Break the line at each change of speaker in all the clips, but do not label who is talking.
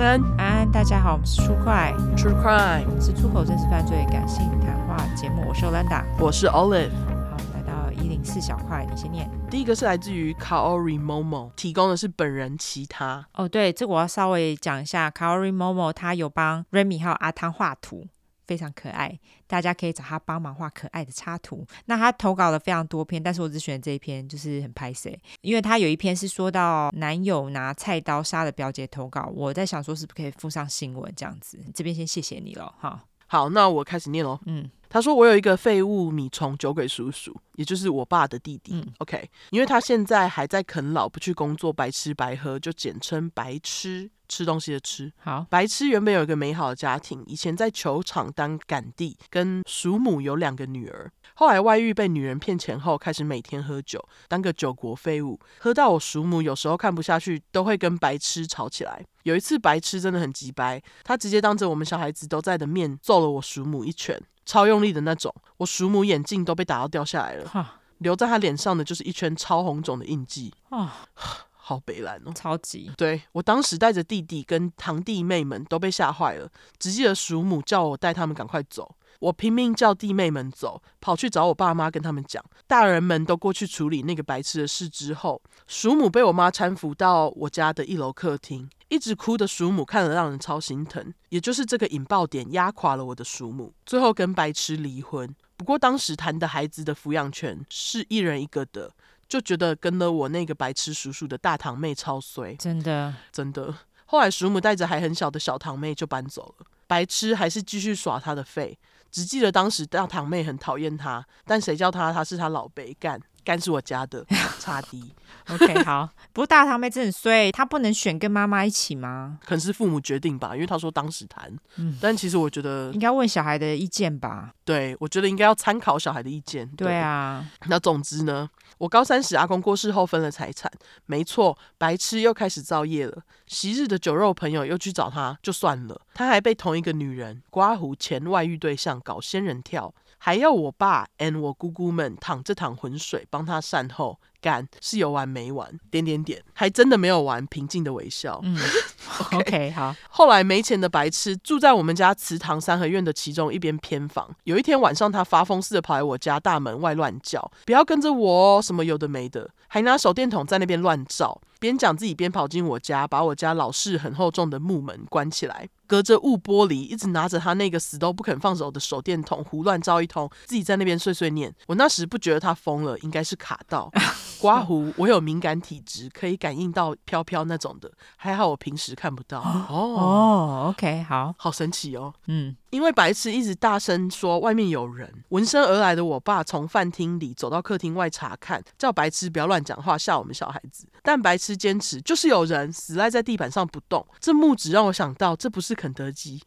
安安，
安安，大家好，我们是出快
True Crime，
是出口真实犯罪感性谈话节目。我是 Olanda，
我是 Olive。
好，来到一零四小块，你先念。
第一个是来自于 Kaori Momo 提供的是本人其他。
哦，对，这个我要稍微讲一下，Kaori Momo 他有帮 Remy 还有阿汤画图。非常可爱，大家可以找他帮忙画可爱的插图。那他投稿了非常多篇，但是我只选这一篇，就是很拍谁，因为他有一篇是说到男友拿菜刀杀了表姐投稿，我在想说是不是可以附上新闻这样子。这边先谢谢你了，哈。
好，那我开始念喽。
嗯。
他说：“我有一个废物米虫酒鬼叔叔，也就是我爸的弟弟。嗯，OK，因为他现在还在啃老，不去工作，白吃白喝，就简称白痴，吃东西的吃。
好，
白痴原本有一个美好的家庭，以前在球场当杆弟，跟叔母有两个女儿。后来外遇被女人骗钱后，开始每天喝酒，当个酒国废物，喝到我叔母有时候看不下去，都会跟白痴吵起来。有一次白痴真的很急白，他直接当着我们小孩子都在的面揍了我叔母一拳。”超用力的那种，我叔母眼镜都被打到掉下来了，留在他脸上的就是一圈超红肿的印记。啊，好北蓝哦，
超级。
对，我当时带着弟弟跟堂弟妹们都被吓坏了，只记得叔母叫我带他们赶快走，我拼命叫弟妹们走，跑去找我爸妈跟他们讲，大人们都过去处理那个白痴的事之后，叔母被我妈搀扶到我家的一楼客厅。一直哭的叔母看了让人超心疼，也就是这个引爆点压垮了我的叔母，最后跟白痴离婚。不过当时谈的孩子的抚养权是一人一个的，就觉得跟了我那个白痴叔叔的大堂妹超衰，
真的
真的。后来叔母带着还很小的小堂妹就搬走了，白痴还是继续耍他的废，只记得当时大堂妹很讨厌他，但谁叫他他是他老辈干。干是我家的，差低。
OK，好。不过大堂妹真的很衰，她不能选跟妈妈一起吗？
可能是父母决定吧，因为他说当时谈。嗯，但其实我觉得
应该问小孩的意见吧。
对，我觉得应该要参考小孩的意见。对，
对啊。
那总之呢，我高三时阿公过世后分了财产，没错，白痴又开始造业了。昔日的酒肉朋友又去找他，就算了，他还被同一个女人刮胡前外遇对象搞仙人跳。还要我爸 and 我姑姑们淌这趟浑水帮他善后，干是有完没完？点点点，还真的没有完。平静的微笑。嗯
Okay. OK，好。
后来没钱的白痴住在我们家祠堂三合院的其中一边偏房。有一天晚上，他发疯似的跑来我家大门外乱叫：“不要跟着我哦！”什么有的没的，还拿手电筒在那边乱照。边讲自己边跑进我家，把我家老式很厚重的木门关起来，隔着雾玻璃，一直拿着他那个死都不肯放手的手电筒胡乱照一通，自己在那边碎碎念。我那时不觉得他疯了，应该是卡到 刮胡。我有敏感体质，可以感应到飘飘那种的，还好我平时看不到。哦
哦，OK，好，
好神奇哦。
嗯。
因为白痴一直大声说外面有人，闻声而来的我爸从饭厅里走到客厅外查看，叫白痴不要乱讲话，吓我们小孩子。但白痴坚持就是有人死赖在地板上不动。这木子让我想到，这不是肯德基。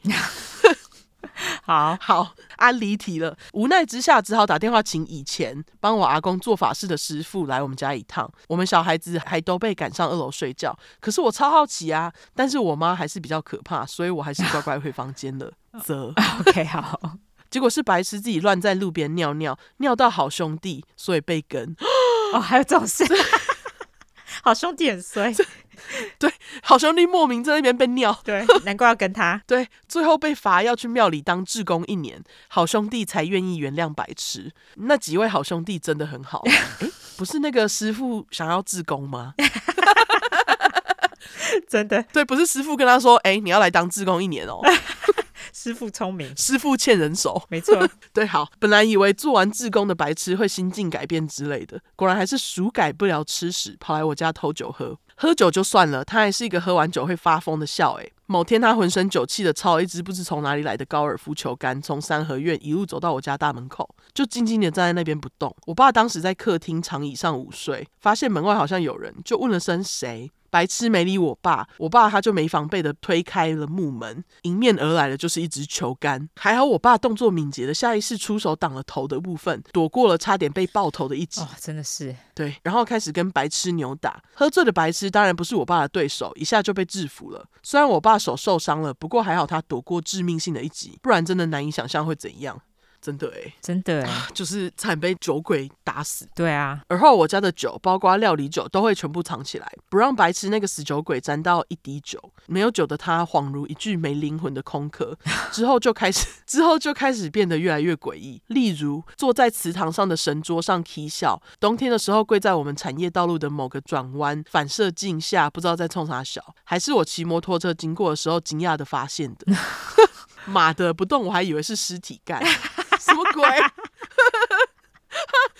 好
好，安离题了。无奈之下，只好打电话请以前帮我阿公做法事的师傅来我们家一趟。我们小孩子还都被赶上二楼睡觉，可是我超好奇啊。但是我妈还是比较可怕，所以我还是乖乖回房间了。则
OK 好，
结果是白痴自己乱在路边尿尿，尿到好兄弟，所以被跟。
哦，还有这种事，好兄弟很衰。
对，好兄弟莫名在那边被尿，
对，难怪要跟他。
对，最后被罚要去庙里当志工一年，好兄弟才愿意原谅白痴。那几位好兄弟真的很好。哎，不是那个师傅想要志工吗？
真的，
对，不是师傅跟他说，哎，你要来当志工一年哦。
师傅聪明，
师傅欠人手，
没错。
对，好，本来以为做完志工的白痴会心境改变之类的，果然还是鼠改不了吃屎，跑来我家偷酒喝。喝酒就算了，他还是一个喝完酒会发疯的笑。诶，某天他浑身酒气的抄一支不知从哪里来的高尔夫球杆，从三合院一路走到我家大门口，就静静的站在那边不动。我爸当时在客厅长椅上午睡，发现门外好像有人，就问了声谁。白痴没理我爸，我爸他就没防备的推开了木门，迎面而来的就是一支球杆。还好我爸动作敏捷的下意识出手挡了头的部分，躲过了差点被爆头的一击。
哦，真的是
对，然后开始跟白痴扭打。喝醉的白痴当然不是我爸的对手，一下就被制服了。虽然我爸手受伤了，不过还好他躲过致命性的一击，不然真的难以想象会怎样。真的哎，
真的哎，
就是惨被酒鬼打死。
对啊，
而后我家的酒，包括料理酒，都会全部藏起来，不让白痴那个死酒鬼沾到一滴酒。没有酒的他，恍如一具没灵魂的空壳。之后就开始，之后就开始变得越来越诡异。例如，坐在祠堂上的神桌上啼笑，冬天的时候跪在我们产业道路的某个转弯反射镜下，不知道在冲啥笑，还是我骑摩托车经过的时候惊讶的发现的。妈的，不动我还以为是尸体干。什么鬼？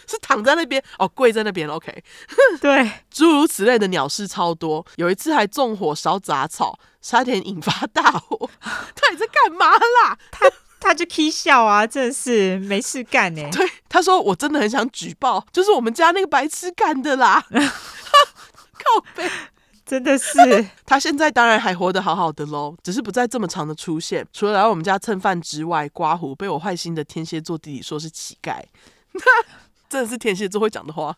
是躺在那边哦，跪在那边。OK，
对，
诸如此类的鸟事超多。有一次还纵火烧杂草，差点引发大火。他你在干嘛啦？
他他就 k 笑啊，真的是没事干呢。
对，他说我真的很想举报，就是我们家那个白痴干的啦。靠北。
真的是，
他现在当然还活得好好的喽，只是不再这么长的出现。除了来我们家蹭饭之外，刮胡被我坏心的天蝎座弟弟说是乞丐，真的是天蝎座会讲的话。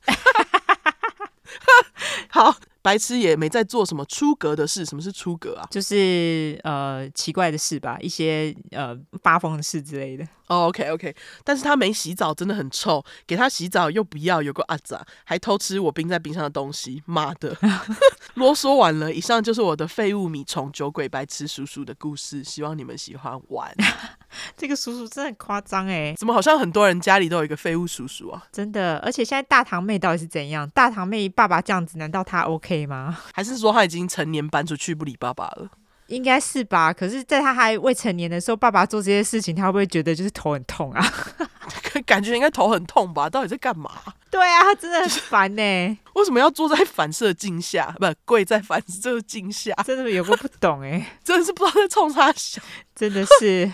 好。白痴也没在做什么出格的事。什么是出格啊？
就是呃奇怪的事吧，一些呃发疯的事之类的。
哦，OK OK，但是他没洗澡，真的很臭。给他洗澡又不要，有个阿杂，还偷吃我冰在冰箱的东西。妈的，啰嗦完了。以上就是我的废物米虫酒鬼白痴叔叔的故事，希望你们喜欢玩。
这个叔叔真的很夸张哎，
怎么好像很多人家里都有一个废物叔叔啊？
真的，而且现在大堂妹到底是怎样？大堂妹爸爸这样子，难道他 OK 吗？
还是说他已经成年搬出去不理爸爸了？
应该是吧。可是，在他还未成年的时候，爸爸做这些事情，他会不会觉得就是头很痛啊？
感觉应该头很痛吧？到底在干嘛？
对啊，他真的很烦呢、欸。
为什么要坐在反射镜下？不，跪在反射镜下？
真的有个不懂哎、欸，
真的是不知道在冲他笑，
真的是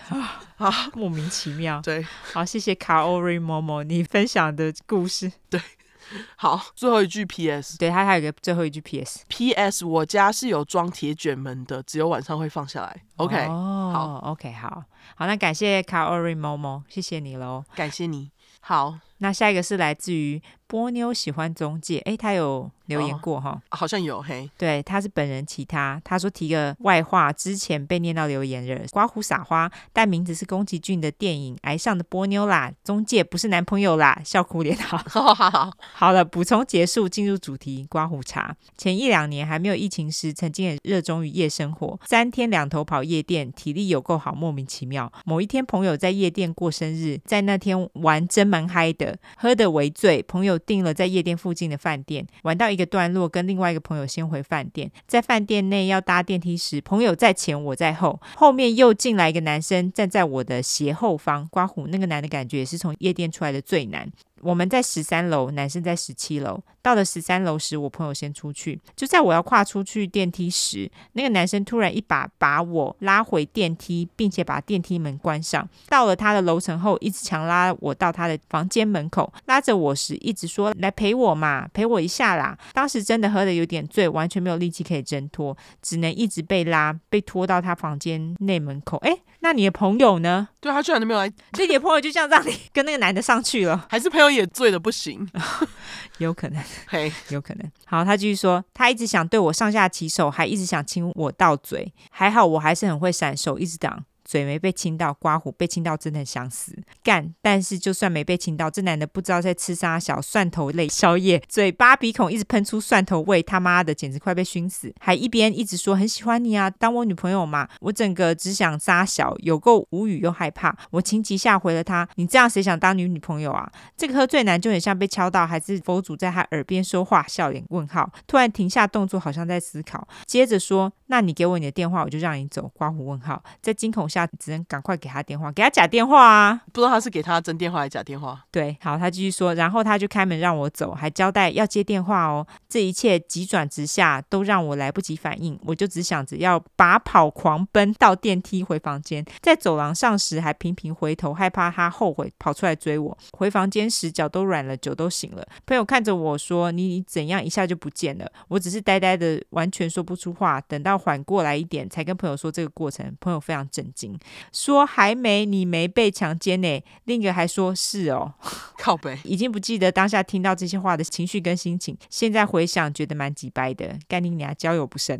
啊，莫名其妙。
对，
好，谢谢卡奥瑞某某你分享的故事。
对。好，最后一句 P.S.
对，他还有一个最后一句 P.S.
P.S. 我家是有装铁卷门的，只有晚上会放下来。OK，
哦，好，OK，好，好，那感谢卡奥瑞某某，谢谢你喽，
感谢你。好，
那下一个是来自于波妞喜欢中介，哎，他有。留言过哈、
哦，好像有嘿。
对，他是本人其他，他说提个外话，之前被念到留言人刮胡撒花，但名字是宫崎骏的电影《爱上的波妞》啦，中介不是男朋友啦，笑哭脸好。
好好好，
好了，补充结束，进入主题。刮胡茶前一两年还没有疫情时，曾经也热衷于夜生活，三天两头跑夜店，体力有够好，莫名其妙。某一天朋友在夜店过生日，在那天玩真蛮嗨的，喝的为醉，朋友订了在夜店附近的饭店，玩到。一个段落，跟另外一个朋友先回饭店，在饭店内要搭电梯时，朋友在前，我在后，后面又进来一个男生站在我的斜后方，刮胡那个男的感觉也是从夜店出来的最难。我们在十三楼，男生在十七楼。到了十三楼时，我朋友先出去。就在我要跨出去电梯时，那个男生突然一把把我拉回电梯，并且把电梯门关上。到了他的楼层后，一直强拉我到他的房间门口，拉着我时一直说：“来陪我嘛，陪我一下啦。”当时真的喝的有点醉，完全没有力气可以挣脱，只能一直被拉，被拖到他房间内门口。哎，那你的朋友呢？
对，他居然都没有来。
所以你的朋友就这样让你跟那个男的上去了，
还是朋友？也醉的不行，
有可能，
嘿，
有可能。好，他继续说，他一直想对我上下其手，还一直想亲我到嘴，还好我还是很会闪手，一直挡。嘴没被亲到，刮胡被亲到，真的很想死干。但是就算没被亲到，这男的不知道在吃啥小蒜头类宵夜，嘴巴鼻孔一直喷出蒜头味，他妈的简直快被熏死，还一边一直说很喜欢你啊，当我女朋友嘛。我整个只想扎小，有够无语又害怕。我情急下回了他：你这样谁想当你女朋友啊？这个喝醉男就很像被敲到，还是佛祖在他耳边说话？笑脸问号，突然停下动作，好像在思考，接着说：那你给我你的电话，我就让你走。刮胡问号，在惊恐下。只能赶快给他电话，给他假电话啊！
不知道他是给他真电话还是假电话。
对，好，他继续说，然后他就开门让我走，还交代要接电话哦。这一切急转直下，都让我来不及反应，我就只想着要拔跑狂奔到电梯回房间。在走廊上时还频频回头，害怕他后悔跑出来追我。回房间时脚都软了，酒都醒了。朋友看着我说：“你你怎样一下就不见了？”我只是呆呆的，完全说不出话。等到缓过来一点，才跟朋友说这个过程。朋友非常震惊。说还没，你没被强奸呢。另一个还说是哦，
靠北，
已经不记得当下听到这些话的情绪跟心情。现在回想，觉得蛮急掰的。干你娘，交友不慎。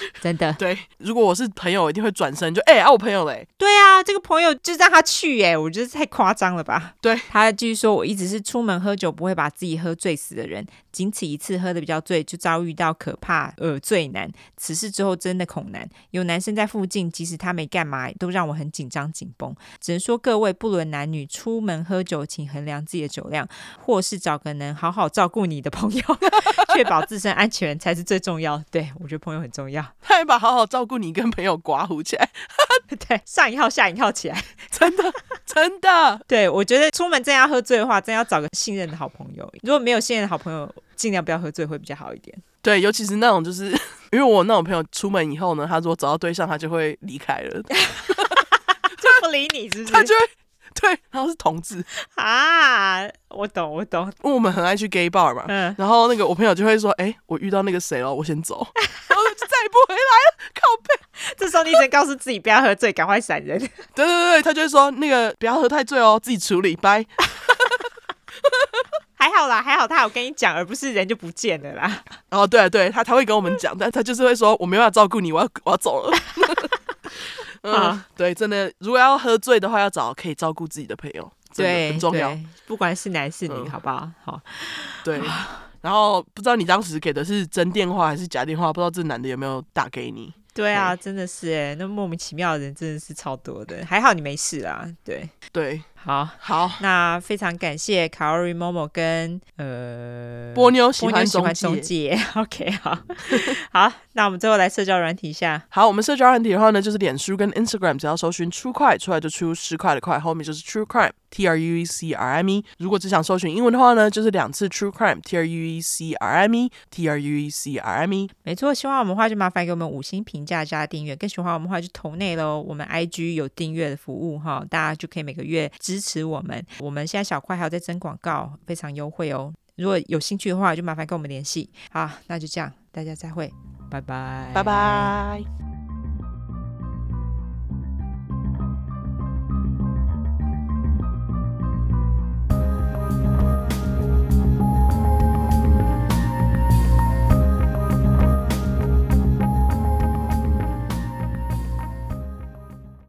真的。
对，如果我是朋友，我一定会转身就哎、欸，啊，我朋友嘞。
对啊，这个朋友就让他去哎，我觉得太夸张了吧？
对，
他继续说，我一直是出门喝酒不会把自己喝醉死的人，仅此一次喝的比较醉，就遭遇到可怕呃醉男。此事之后真的恐难，有男生在附近，即使他没干嘛，都让我很紧张紧绷。只能说各位不论男女，出门喝酒请衡量自己的酒量，或是找个能好好照顾你的朋友，确保自身安全才是最重要。对，我觉得朋友很重要。
他还把好好照顾你跟朋友刮胡起来，
对，上一号下一号起来，
真的真的。
对，我觉得出门真要喝醉的话，真要找个信任的好朋友。如果没有信任的好朋友，尽量不要喝醉会比较好一点。
对，尤其是那种就是 因为我那种朋友出门以后呢，他如果找到对象，他就会离开了，
就不理你，是不是？
他就会。对，然后是同志
啊，我懂，我懂，
因为我们很爱去 gay bar 嘛，嗯，然后那个我朋友就会说，哎，我遇到那个谁了，我先走，然后就再也不回来了，靠背。
这时候你只能告诉自己不要喝醉，赶快闪人。对
对对，他就会说那个不要喝太醉哦，自己处理，拜。
还好啦，还好他有跟你讲，而不是人就不见了啦。
哦，对对，他他会跟我们讲，但他就是会说我没办法照顾你，我要我要走了。嗯，对，真的，如果要喝醉的话，要找可以照顾自己的朋友，对，很重要。
不管是男是女，嗯、好不好？好，
对。然后不知道你当时给的是真电话还是假电话，不知道这男的有没有打给你？
对啊，真的是哎，那莫名其妙的人真的是超多的，还好你没事啊。对
对。
好
好，
那非常感谢 Kaori Momo 跟呃
波妞喜欢
中介，OK，好 好，那我们最后来社交软体一下。
好，我们社交软体的话呢，就是脸书跟 Instagram，只要搜寻 True Crime 出来就出十块的块，后面就是 True Crime，T R U E C R M E。如果只想搜寻英文的话呢，就是两次 True Crime，T R U E C R M E，T R U E C R M E。
没错，喜欢我们的话就麻烦给我们五星评价加订阅，更喜欢我们的话就投内喽。我们 IG 有订阅的服务哈，大家就可以每个月支持我们，我们现在小块还有在征广告，非常优惠哦。如果有兴趣的话，就麻烦跟我们联系。好，那就这样，大家再会，拜拜，
拜拜。